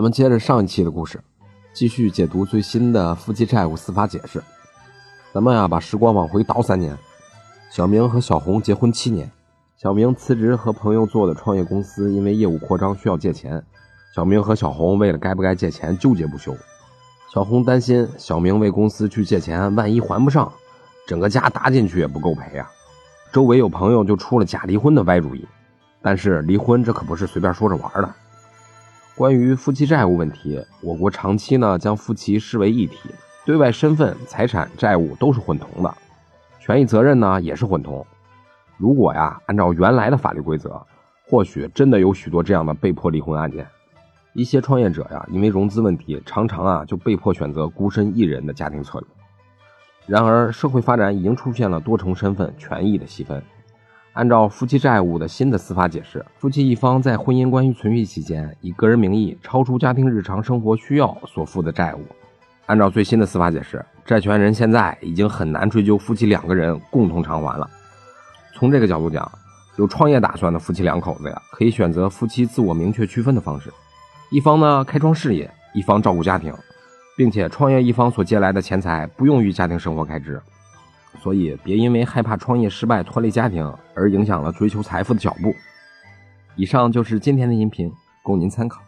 咱们接着上一期的故事，继续解读最新的夫妻债务司法解释。咱们呀，把时光往回倒三年，小明和小红结婚七年。小明辞职和朋友做的创业公司，因为业务扩张需要借钱。小明和小红为了该不该借钱纠结不休。小红担心小明为公司去借钱，万一还不上，整个家搭进去也不够赔啊。周围有朋友就出了假离婚的歪主意，但是离婚这可不是随便说着玩的。关于夫妻债务问题，我国长期呢将夫妻视为一体，对外身份、财产、债务都是混同的，权益责任呢也是混同。如果呀，按照原来的法律规则，或许真的有许多这样的被迫离婚案件。一些创业者呀，因为融资问题，常常啊就被迫选择孤身一人的家庭策略。然而，社会发展已经出现了多重身份权益的细分。按照夫妻债务的新的司法解释，夫妻一方在婚姻关系存续期间，以个人名义超出家庭日常生活需要所负的债务，按照最新的司法解释，债权人现在已经很难追究夫妻两个人共同偿还了。从这个角度讲，有创业打算的夫妻两口子呀，可以选择夫妻自我明确区分的方式，一方呢开创事业，一方照顾家庭，并且创业一方所借来的钱财不用于家庭生活开支，所以别因为害怕创业失败拖累家庭而影响了追求财富的脚步。以上就是今天的音频，供您参考。